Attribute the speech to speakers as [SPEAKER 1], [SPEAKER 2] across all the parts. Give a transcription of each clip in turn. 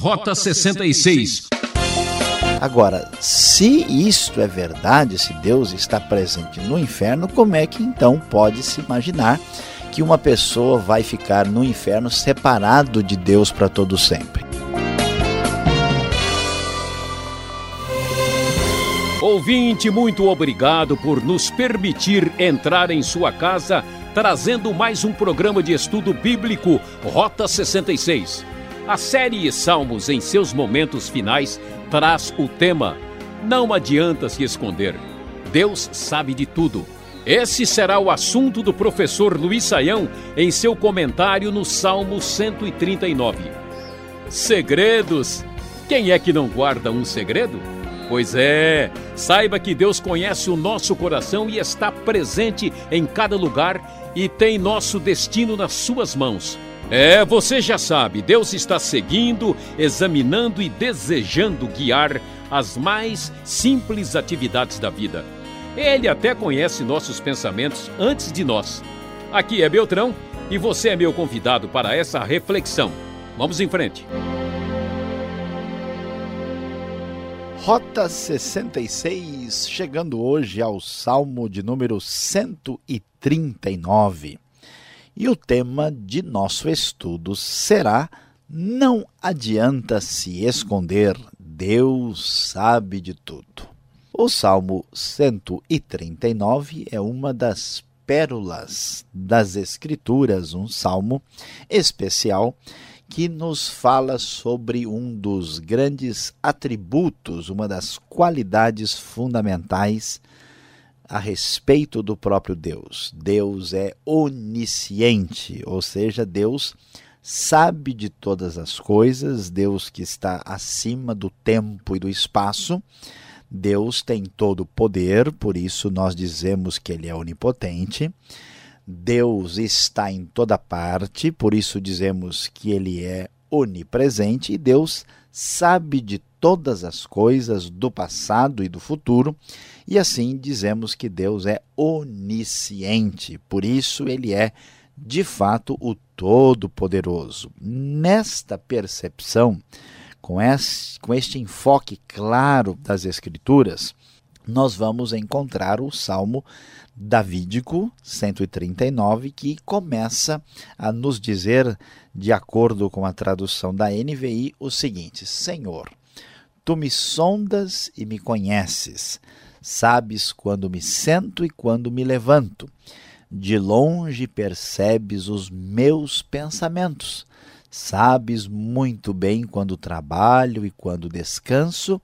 [SPEAKER 1] Rota 66.
[SPEAKER 2] Agora, se isto é verdade, se Deus está presente no inferno, como é que então pode se imaginar que uma pessoa vai ficar no inferno separado de Deus para todo sempre?
[SPEAKER 1] Ouvinte, muito obrigado por nos permitir entrar em sua casa, trazendo mais um programa de estudo bíblico Rota 66. A série Salmos, em seus momentos finais, traz o tema Não adianta se esconder. Deus sabe de tudo. Esse será o assunto do professor Luiz Saião em seu comentário no Salmo 139. Segredos. Quem é que não guarda um segredo? Pois é, saiba que Deus conhece o nosso coração e está presente em cada lugar e tem nosso destino nas suas mãos. É, você já sabe, Deus está seguindo, examinando e desejando guiar as mais simples atividades da vida. Ele até conhece nossos pensamentos antes de nós. Aqui é Beltrão e você é meu convidado para essa reflexão. Vamos em frente.
[SPEAKER 2] Rota 66, chegando hoje ao Salmo de número 139. E o tema de nosso estudo será Não adianta se esconder, Deus sabe de tudo. O Salmo 139 é uma das pérolas das Escrituras, um salmo especial que nos fala sobre um dos grandes atributos, uma das qualidades fundamentais a respeito do próprio Deus. Deus é onisciente, ou seja, Deus sabe de todas as coisas, Deus que está acima do tempo e do espaço. Deus tem todo o poder, por isso nós dizemos que ele é onipotente. Deus está em toda parte, por isso dizemos que ele é onipresente e Deus sabe de todas as coisas do passado e do futuro, e assim dizemos que Deus é onisciente, por isso ele é de fato o Todo-Poderoso. Nesta percepção, com este, enfoque claro das Escrituras, nós vamos encontrar o Salmo Davídico 139, que começa a nos dizer, de acordo com a tradução da NVI, o seguinte: Senhor, tu me sondas e me conheces, sabes quando me sento e quando me levanto. De longe percebes os meus pensamentos. Sabes muito bem quando trabalho e quando descanso.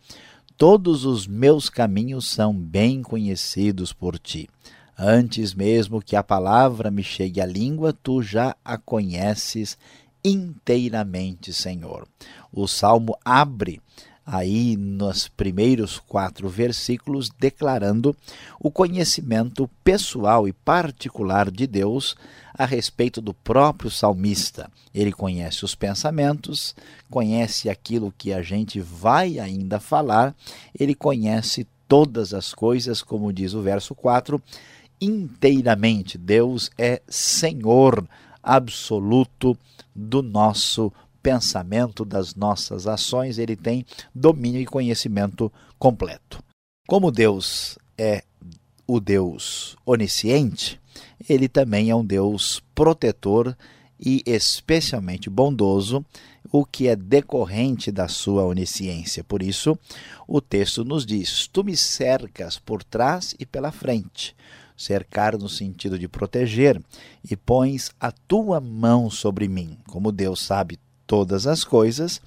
[SPEAKER 2] Todos os meus caminhos são bem conhecidos por ti. Antes mesmo que a palavra me chegue à língua, tu já a conheces inteiramente, Senhor. O salmo abre aí nos primeiros quatro versículos, declarando o conhecimento pessoal e particular de Deus a respeito do próprio salmista. Ele conhece os pensamentos, conhece aquilo que a gente vai ainda falar, ele conhece todas as coisas, como diz o verso 4 inteiramente. Deus é Senhor absoluto do nosso pensamento, das nossas ações, ele tem domínio e conhecimento completo. Como Deus é o Deus onisciente, ele também é um Deus protetor e especialmente bondoso, o que é decorrente da sua onisciência. Por isso, o texto nos diz: Tu me cercas por trás e pela frente cercar no sentido de proteger, e pões a tua mão sobre mim. Como Deus sabe todas as coisas,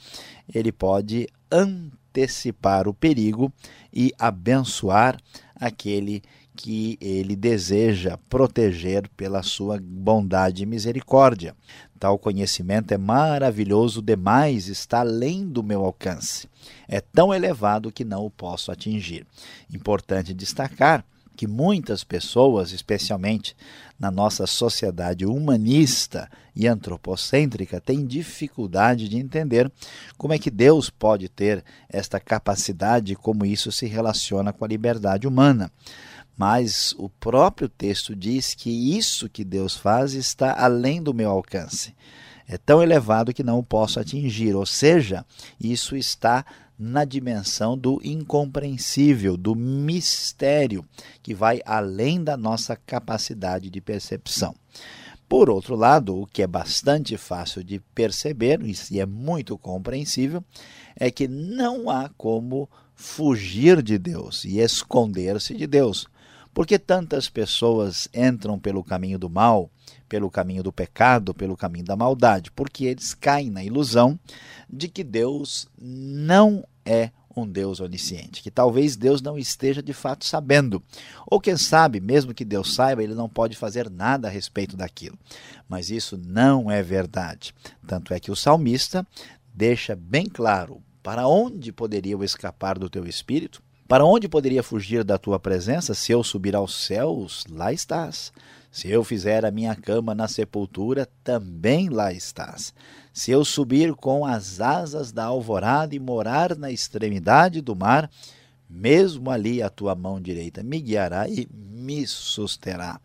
[SPEAKER 2] ele pode antecipar o perigo e abençoar aquele que ele deseja proteger pela sua bondade e misericórdia. Tal conhecimento é maravilhoso demais, está além do meu alcance. É tão elevado que não o posso atingir. Importante destacar que muitas pessoas, especialmente na nossa sociedade humanista e antropocêntrica, têm dificuldade de entender como é que Deus pode ter esta capacidade e como isso se relaciona com a liberdade humana. Mas o próprio texto diz que isso que Deus faz está além do meu alcance. é tão elevado que não o posso atingir. Ou seja, isso está na dimensão do incompreensível, do mistério, que vai além da nossa capacidade de percepção. Por outro lado, o que é bastante fácil de perceber, e é muito compreensível, é que não há como fugir de Deus e esconder-se de Deus. Porque tantas pessoas entram pelo caminho do mal, pelo caminho do pecado, pelo caminho da maldade? Porque eles caem na ilusão de que Deus não é um Deus onisciente, que talvez Deus não esteja de fato sabendo. Ou quem sabe, mesmo que Deus saiba, ele não pode fazer nada a respeito daquilo. Mas isso não é verdade. Tanto é que o salmista deixa bem claro para onde poderia eu escapar do teu espírito, para onde poderia fugir da tua presença? Se eu subir aos céus, lá estás. Se eu fizer a minha cama na sepultura, também lá estás. Se eu subir com as asas da alvorada e morar na extremidade do mar, mesmo ali a tua mão direita me guiará e me susterá.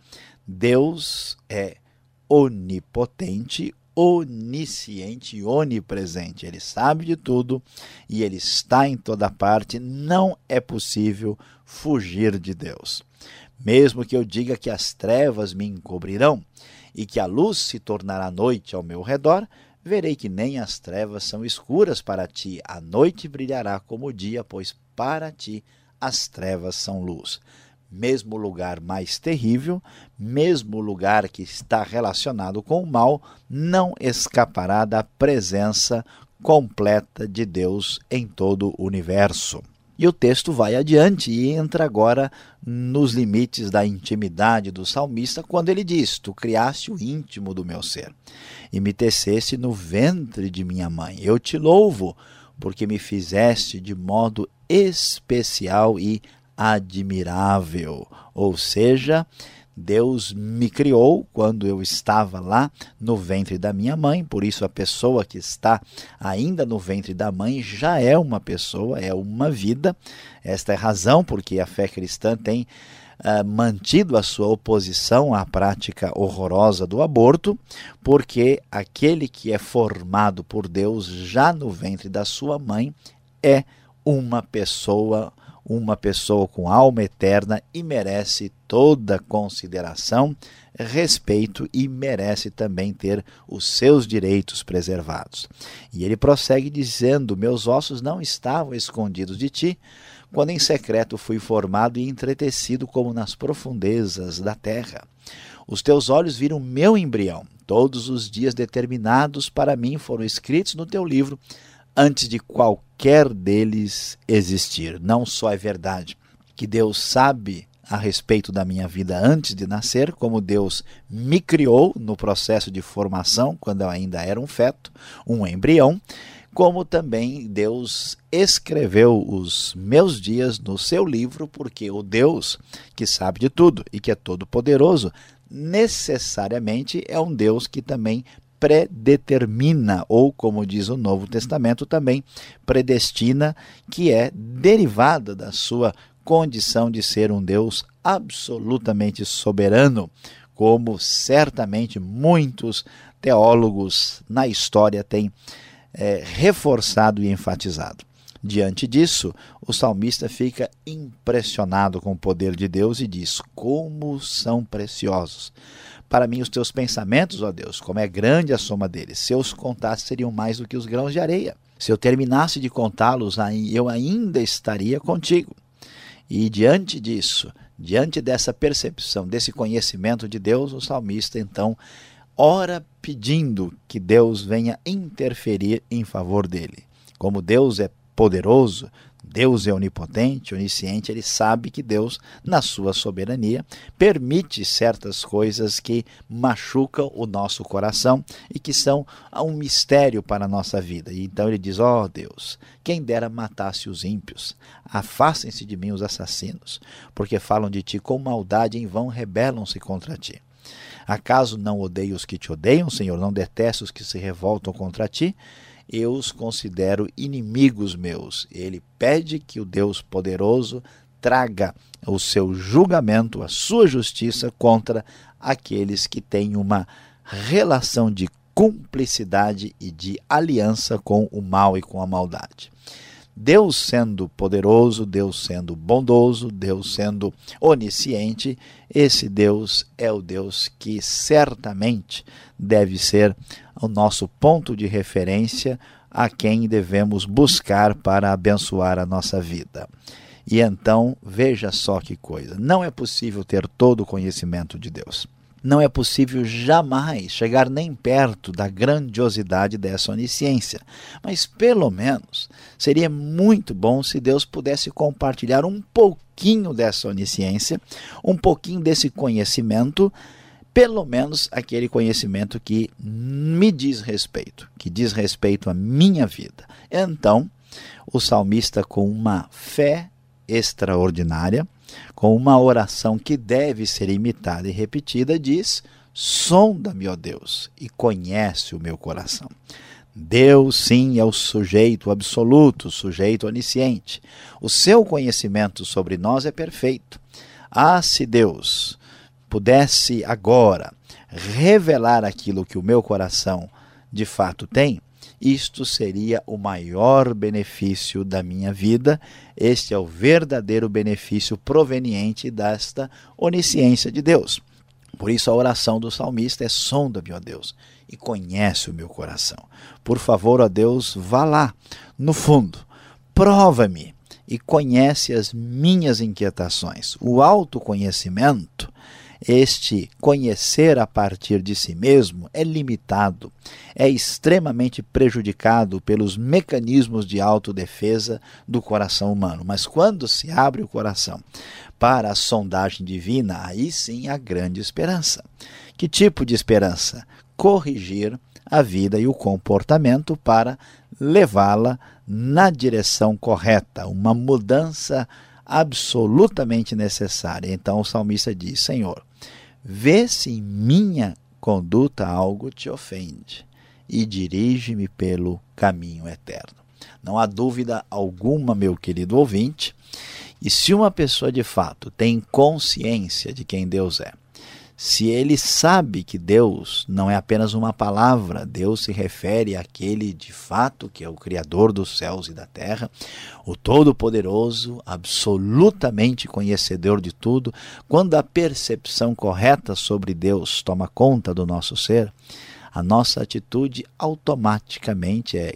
[SPEAKER 2] Deus é onipotente, onisciente e onipresente. Ele sabe de tudo e ele está em toda parte. Não é possível fugir de Deus. Mesmo que eu diga que as trevas me encobrirão e que a luz se tornará noite ao meu redor, verei que nem as trevas são escuras para ti. A noite brilhará como o dia, pois para ti as trevas são luz. Mesmo lugar mais terrível, mesmo lugar que está relacionado com o mal, não escapará da presença completa de Deus em todo o universo. E o texto vai adiante e entra agora nos limites da intimidade do salmista, quando ele diz: Tu criaste o íntimo do meu ser e me teceste no ventre de minha mãe. Eu te louvo, porque me fizeste de modo especial e admirável. Ou seja, Deus me criou quando eu estava lá no ventre da minha mãe, por isso a pessoa que está ainda no ventre da mãe já é uma pessoa, é uma vida. Esta é a razão porque a fé cristã tem uh, mantido a sua oposição à prática horrorosa do aborto, porque aquele que é formado por Deus já no ventre da sua mãe é uma pessoa uma pessoa com alma eterna e merece toda consideração, respeito e merece também ter os seus direitos preservados. E ele prossegue dizendo: Meus ossos não estavam escondidos de ti, quando em secreto fui formado e entretecido como nas profundezas da terra. Os teus olhos viram meu embrião. Todos os dias determinados para mim foram escritos no teu livro antes de qualquer deles existir. Não só é verdade que Deus sabe a respeito da minha vida antes de nascer, como Deus me criou no processo de formação, quando eu ainda era um feto, um embrião, como também Deus escreveu os meus dias no seu livro, porque o Deus que sabe de tudo e que é todo poderoso, necessariamente é um Deus que também predetermina, ou como diz o Novo Testamento também, predestina, que é derivada da sua condição de ser um Deus absolutamente soberano, como certamente muitos teólogos na história têm é, reforçado e enfatizado. Diante disso, o salmista fica impressionado com o poder de Deus e diz: Como são preciosos para mim os teus pensamentos, ó Deus, como é grande a soma deles. Se eu os contasse, seriam mais do que os grãos de areia. Se eu terminasse de contá-los, eu ainda estaria contigo. E diante disso, diante dessa percepção, desse conhecimento de Deus, o salmista então ora pedindo que Deus venha interferir em favor dele. Como Deus é poderoso, Deus é onipotente, onisciente, ele sabe que Deus, na sua soberania, permite certas coisas que machucam o nosso coração e que são um mistério para a nossa vida. E então ele diz: Ó oh, Deus, quem dera matasse os ímpios, afastem-se de mim os assassinos, porque falam de ti com maldade em vão rebelam-se contra ti. Acaso não odeio os que te odeiam, Senhor? Não detesto os que se revoltam contra ti? Eu os considero inimigos meus. Ele pede que o Deus poderoso traga o seu julgamento, a sua justiça contra aqueles que têm uma relação de cumplicidade e de aliança com o mal e com a maldade. Deus sendo poderoso, Deus sendo bondoso, Deus sendo onisciente, esse Deus é o Deus que certamente deve ser o nosso ponto de referência a quem devemos buscar para abençoar a nossa vida. E então, veja só que coisa: não é possível ter todo o conhecimento de Deus não é possível jamais chegar nem perto da grandiosidade dessa onisciência. Mas pelo menos seria muito bom se Deus pudesse compartilhar um pouquinho dessa onisciência, um pouquinho desse conhecimento, pelo menos aquele conhecimento que me diz respeito, que diz respeito à minha vida. Então, o salmista, com uma fé extraordinária, com uma oração que deve ser imitada e repetida, diz: Sonda-me, ó Deus, e conhece o meu coração. Deus, sim, é o sujeito absoluto, o sujeito onisciente. O seu conhecimento sobre nós é perfeito. Ah, se Deus pudesse agora revelar aquilo que o meu coração de fato tem, isto seria o maior benefício da minha vida. Este é o verdadeiro benefício proveniente desta onisciência de Deus. Por isso a oração do salmista é: sonda-me, ó Deus, e conhece o meu coração. Por favor, ó Deus, vá lá, no fundo, prova-me e conhece as minhas inquietações. O autoconhecimento este conhecer a partir de si mesmo é limitado, é extremamente prejudicado pelos mecanismos de autodefesa do coração humano. Mas quando se abre o coração para a sondagem divina, aí sim há grande esperança. Que tipo de esperança? Corrigir a vida e o comportamento para levá-la na direção correta, uma mudança absolutamente necessária. Então o salmista diz: Senhor, vê se em minha conduta algo te ofende e dirige-me pelo caminho eterno. Não há dúvida alguma, meu querido ouvinte, e se uma pessoa de fato tem consciência de quem Deus é, se ele sabe que Deus não é apenas uma palavra, Deus se refere àquele de fato que é o Criador dos céus e da terra, o Todo-Poderoso, absolutamente conhecedor de tudo, quando a percepção correta sobre Deus toma conta do nosso ser, a nossa atitude automaticamente é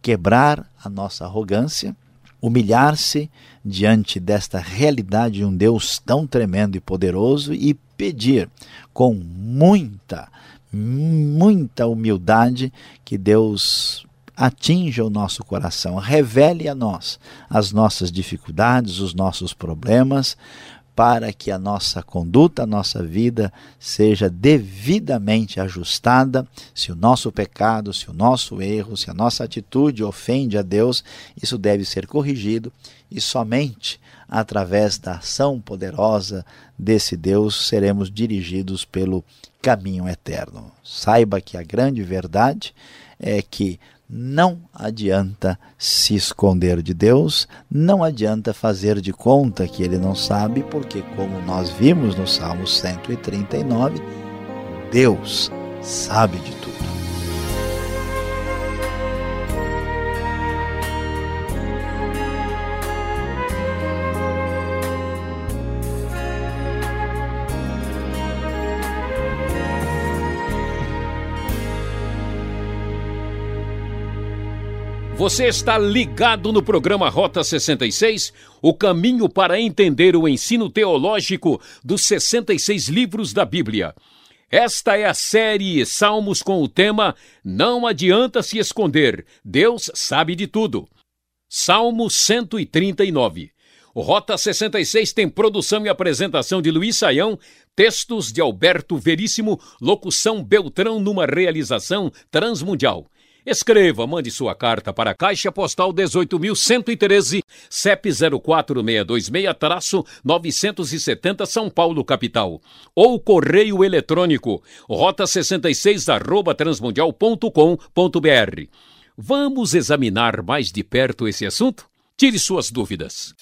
[SPEAKER 2] quebrar a nossa arrogância, humilhar-se diante desta realidade de um Deus tão tremendo e poderoso e pedir com muita, muita humildade que Deus atinja o nosso coração, revele a nós as nossas dificuldades, os nossos problemas, para que a nossa conduta, a nossa vida seja devidamente ajustada. Se o nosso pecado, se o nosso erro, se a nossa atitude ofende a Deus, isso deve ser corrigido e somente através da ação poderosa desse Deus seremos dirigidos pelo caminho eterno. Saiba que a grande verdade é que não adianta se esconder de Deus, não adianta fazer de conta que ele não sabe, porque, como nós vimos no Salmo 139, Deus sabe de tudo.
[SPEAKER 1] Você está ligado no programa Rota 66, o caminho para entender o ensino teológico dos 66 livros da Bíblia. Esta é a série Salmos com o tema Não adianta se esconder, Deus sabe de tudo. Salmo 139. O Rota 66 tem produção e apresentação de Luiz Saião, textos de Alberto Veríssimo, locução Beltrão numa realização transmundial. Escreva, mande sua carta para a Caixa Postal 18.113, CEP 04626-970 São Paulo, capital. Ou correio eletrônico, rota 66 arroba transmundial.com.br. Vamos examinar mais de perto esse assunto? Tire suas dúvidas.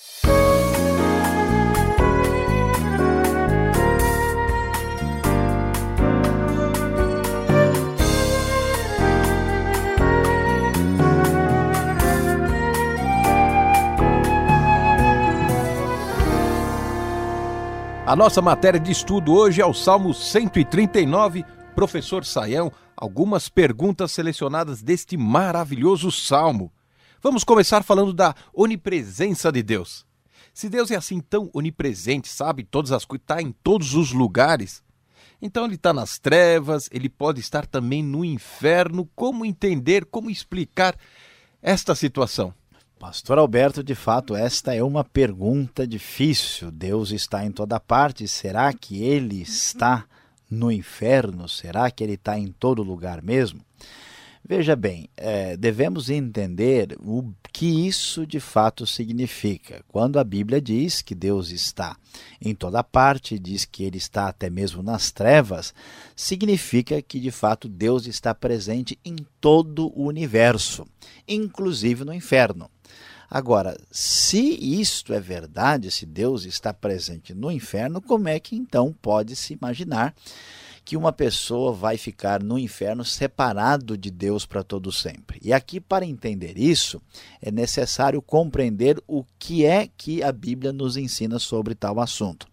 [SPEAKER 3] A nossa matéria de estudo hoje é o Salmo 139. Professor Saião, algumas perguntas selecionadas deste maravilhoso salmo. Vamos começar falando da onipresença de Deus. Se Deus é assim tão onipresente, sabe todas as coisas, está em todos os lugares, então ele está nas trevas, ele pode estar também no inferno. Como entender, como explicar esta situação?
[SPEAKER 2] Pastor Alberto, de fato, esta é uma pergunta difícil. Deus está em toda parte. Será que ele está no inferno? Será que ele está em todo lugar mesmo? Veja bem, é, devemos entender o que isso de fato significa. Quando a Bíblia diz que Deus está em toda parte, diz que ele está até mesmo nas trevas, significa que de fato Deus está presente em todo o universo, inclusive no inferno. Agora, se isto é verdade, se Deus está presente no inferno, como é que então pode se imaginar que uma pessoa vai ficar no inferno separado de Deus para todo sempre. E aqui para entender isso, é necessário compreender o que é que a Bíblia nos ensina sobre tal assunto.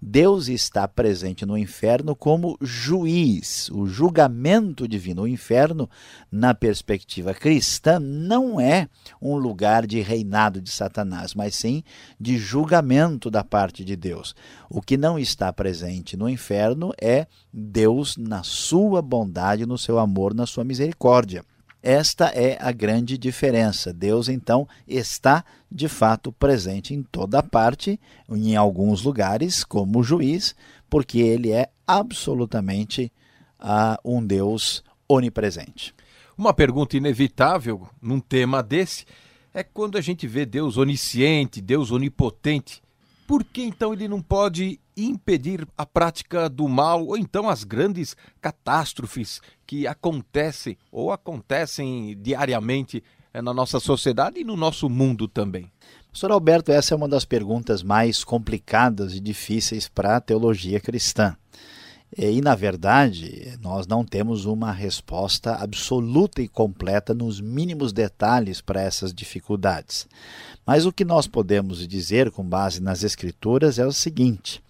[SPEAKER 2] Deus está presente no inferno como juiz. O julgamento divino. O inferno, na perspectiva cristã, não é um lugar de reinado de Satanás, mas sim de julgamento da parte de Deus. O que não está presente no inferno é Deus na sua bondade, no seu amor, na sua misericórdia. Esta é a grande diferença. Deus, então, está de fato presente em toda parte, em alguns lugares, como juiz, porque ele é absolutamente uh, um Deus onipresente.
[SPEAKER 3] Uma pergunta inevitável num tema desse é quando a gente vê Deus onisciente, Deus onipotente, por que então ele não pode impedir a prática do mal ou então as grandes catástrofes que acontecem ou acontecem diariamente eh, na nossa sociedade e no nosso mundo também?
[SPEAKER 2] Professor Alberto, essa é uma das perguntas mais complicadas e difíceis para a teologia cristã. E, na verdade, nós não temos uma resposta absoluta e completa nos mínimos detalhes para essas dificuldades. Mas o que nós podemos dizer com base nas Escrituras é o seguinte: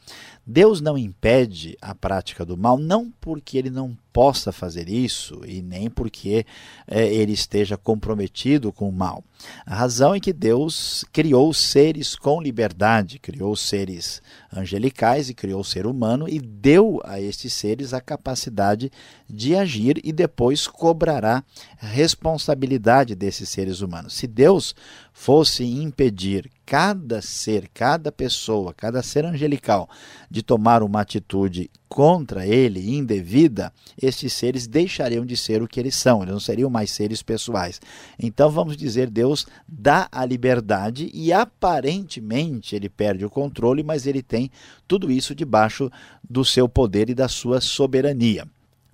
[SPEAKER 2] Deus não impede a prática do mal, não porque ele não possa fazer isso e nem porque é, ele esteja comprometido com o mal. A razão é que Deus criou seres com liberdade, criou seres angelicais e criou o ser humano e deu a estes seres a capacidade de agir e depois cobrará responsabilidade desses seres humanos. Se Deus fosse impedir cada ser, cada pessoa, cada ser angelical de tomar uma atitude contra ele, indevida, estes seres deixariam de ser o que eles são, eles não seriam mais seres pessoais. Então vamos dizer, Deus dá a liberdade e aparentemente ele perde o controle, mas ele tem tudo isso debaixo do seu poder e da sua soberania.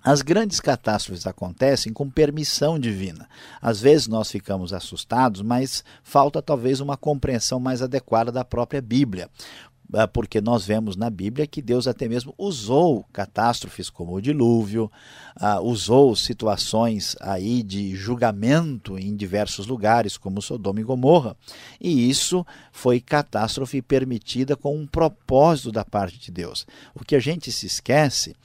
[SPEAKER 2] As grandes catástrofes acontecem com permissão divina. Às vezes nós ficamos assustados, mas falta talvez uma compreensão mais adequada da própria Bíblia. Ah, porque nós vemos na Bíblia que Deus até mesmo usou catástrofes como o dilúvio, uh, usou situações aí de julgamento em diversos lugares, como Sodoma e Gomorra, e isso foi catástrofe permitida com um propósito da parte de Deus. O que a gente se esquece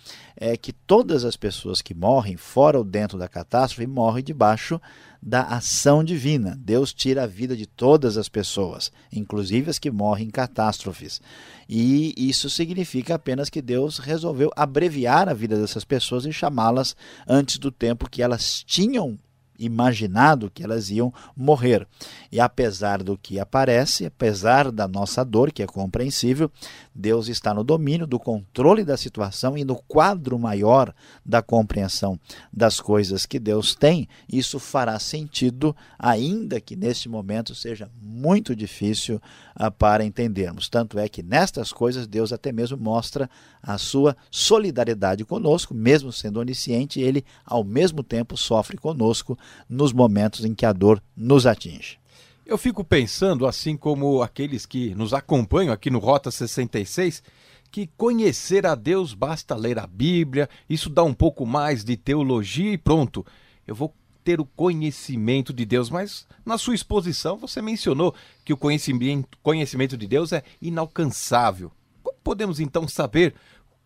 [SPEAKER 2] é que todas as pessoas que morrem fora ou dentro da catástrofe morrem debaixo da ação divina. Deus tira a vida de todas as pessoas, inclusive as que morrem em catástrofes. E isso significa apenas que Deus resolveu abreviar a vida dessas pessoas e chamá-las antes do tempo que elas tinham imaginado que elas iam morrer. E apesar do que aparece, apesar da nossa dor, que é compreensível, Deus está no domínio do controle da situação e no quadro maior da compreensão das coisas que Deus tem. Isso fará sentido, ainda que neste momento seja muito difícil uh, para entendermos. Tanto é que nestas coisas Deus até mesmo mostra a sua solidariedade conosco, mesmo sendo onisciente, ele ao mesmo tempo sofre conosco nos momentos em que a dor nos atinge.
[SPEAKER 3] Eu fico pensando, assim como aqueles que nos acompanham aqui no Rota 66, que conhecer a Deus basta ler a Bíblia, isso dá um pouco mais de teologia e pronto. Eu vou ter o conhecimento de Deus, mas na sua exposição você mencionou que o conhecimento, conhecimento de Deus é inalcançável. Como podemos então saber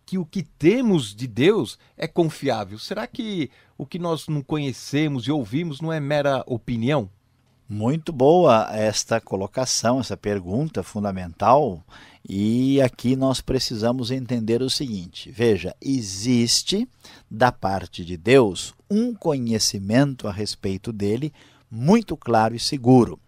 [SPEAKER 3] que o que temos de Deus é confiável? Será que o que nós não conhecemos e ouvimos não é mera opinião?
[SPEAKER 2] Muito boa esta colocação, essa pergunta fundamental. E aqui nós precisamos entender o seguinte: veja, existe da parte de Deus um conhecimento a respeito dele muito claro e seguro.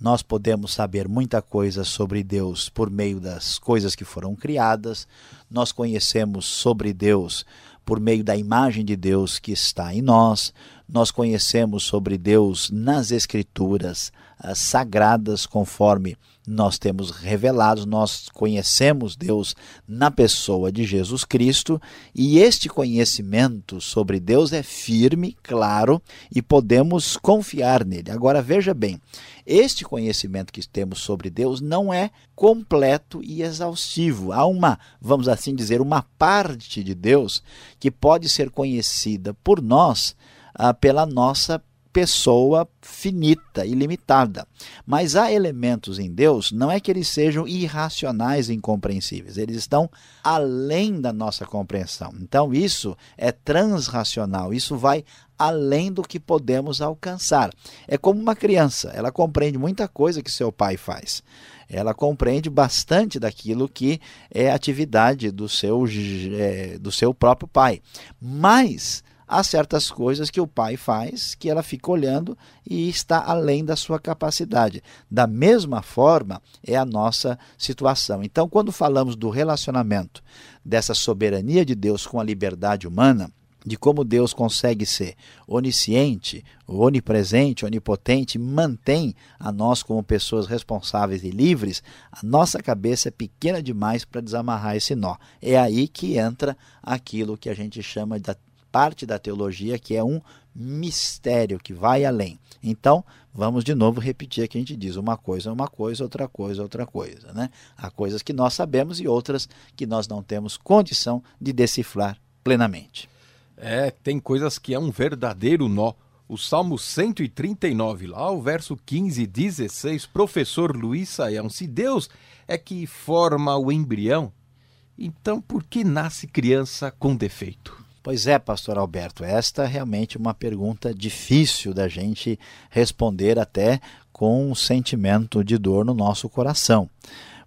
[SPEAKER 2] Nós podemos saber muita coisa sobre Deus por meio das coisas que foram criadas, nós conhecemos sobre Deus por meio da imagem de Deus que está em nós, nós conhecemos sobre Deus nas Escrituras sagradas, conforme nós temos revelados, nós conhecemos Deus na pessoa de Jesus Cristo, e este conhecimento sobre Deus é firme, claro, e podemos confiar nele. Agora veja bem, este conhecimento que temos sobre Deus não é completo e exaustivo. Há uma, vamos assim dizer, uma parte de Deus que pode ser conhecida por nós ah, pela nossa pessoa finita e limitada. Mas há elementos em Deus, não é que eles sejam irracionais e incompreensíveis, eles estão além da nossa compreensão. Então isso é transracional, isso vai além do que podemos alcançar. É como uma criança, ela compreende muita coisa que seu pai faz. Ela compreende bastante daquilo que é atividade do seu, é, do seu próprio pai. Mas há certas coisas que o pai faz que ela fica olhando e está além da sua capacidade. Da mesma forma é a nossa situação. Então, quando falamos do relacionamento dessa soberania de Deus com a liberdade humana, de como Deus consegue ser onisciente, onipresente, onipotente, mantém a nós como pessoas responsáveis e livres, a nossa cabeça é pequena demais para desamarrar esse nó. É aí que entra aquilo que a gente chama da parte da teologia que é um mistério que vai além. Então, vamos de novo repetir que a gente diz uma coisa uma coisa, outra coisa outra coisa. Né? Há coisas que nós sabemos e outras que nós não temos condição de decifrar plenamente.
[SPEAKER 3] É, tem coisas que é um verdadeiro nó. O Salmo 139, lá o verso 15 e 16, professor Luiz Saião, se Deus é que forma o embrião, então por que nasce criança com defeito?
[SPEAKER 2] Pois é, pastor Alberto, esta é realmente uma pergunta difícil da gente responder até com um sentimento de dor no nosso coração.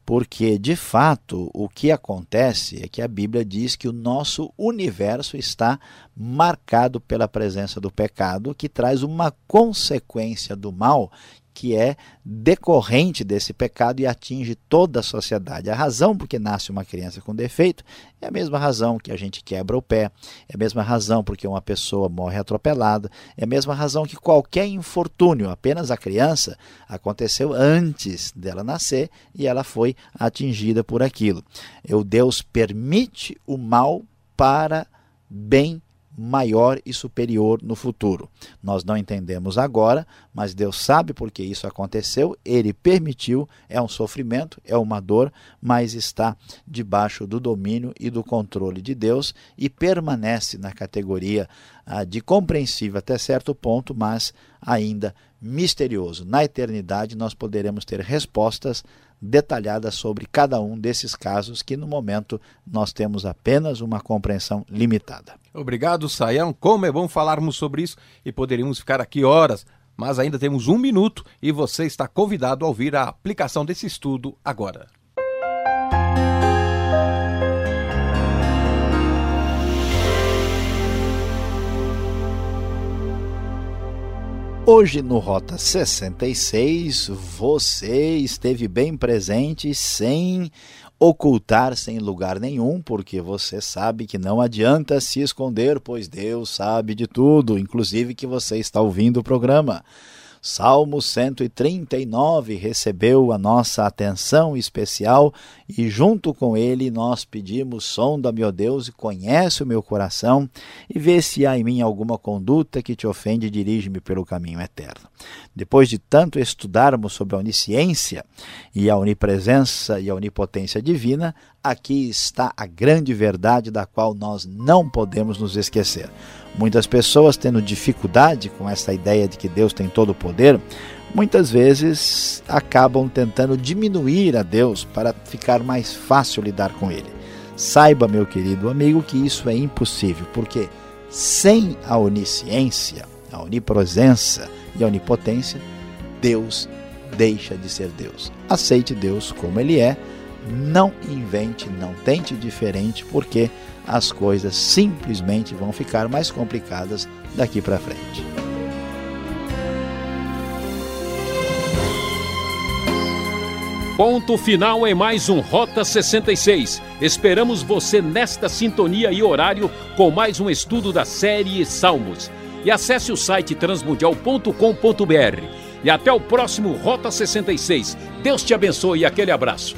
[SPEAKER 2] Porque, de fato, o que acontece é que a Bíblia diz que o nosso universo está marcado pela presença do pecado, que traz uma consequência do mal que é decorrente desse pecado e atinge toda a sociedade. A razão por que nasce uma criança com defeito é a mesma razão que a gente quebra o pé, é a mesma razão porque uma pessoa morre atropelada, é a mesma razão que qualquer infortúnio, apenas a criança aconteceu antes dela nascer e ela foi atingida por aquilo. O Deus permite o mal para bem maior e superior no futuro. Nós não entendemos agora, mas Deus sabe porque isso aconteceu, ele permitiu, é um sofrimento, é uma dor, mas está debaixo do domínio e do controle de Deus e permanece na categoria ah, de compreensível até certo ponto, mas ainda misterioso. Na eternidade nós poderemos ter respostas detalhada sobre cada um desses casos que no momento nós temos apenas uma compreensão limitada.
[SPEAKER 3] Obrigado, Saião. Como é bom falarmos sobre isso e poderíamos ficar aqui horas, mas ainda temos um minuto e você está convidado a ouvir a aplicação desse estudo agora.
[SPEAKER 2] Hoje no Rota 66, você esteve bem presente sem ocultar sem lugar nenhum, porque você sabe que não adianta se esconder, pois Deus sabe de tudo, inclusive que você está ouvindo o programa. Salmo 139 recebeu a nossa atenção especial e junto com ele nós pedimos: sonda-me, ó Deus, e conhece o meu coração e vê se há em mim alguma conduta que te ofende e dirige-me pelo caminho eterno. Depois de tanto estudarmos sobre a onisciência e a onipresença e a onipotência divina, aqui está a grande verdade da qual nós não podemos nos esquecer. Muitas pessoas tendo dificuldade com essa ideia de que Deus tem todo o poder, muitas vezes acabam tentando diminuir a Deus para ficar mais fácil lidar com Ele. Saiba, meu querido amigo, que isso é impossível, porque sem a onisciência, a onipresença e a onipotência, Deus deixa de ser Deus. Aceite Deus como Ele é, não invente, não tente diferente, porque as coisas simplesmente vão ficar mais complicadas daqui para frente.
[SPEAKER 1] Ponto final em mais um Rota 66. Esperamos você nesta sintonia e horário com mais um estudo da série Salmos. E acesse o site transmundial.com.br. E até o próximo Rota 66. Deus te abençoe e aquele abraço.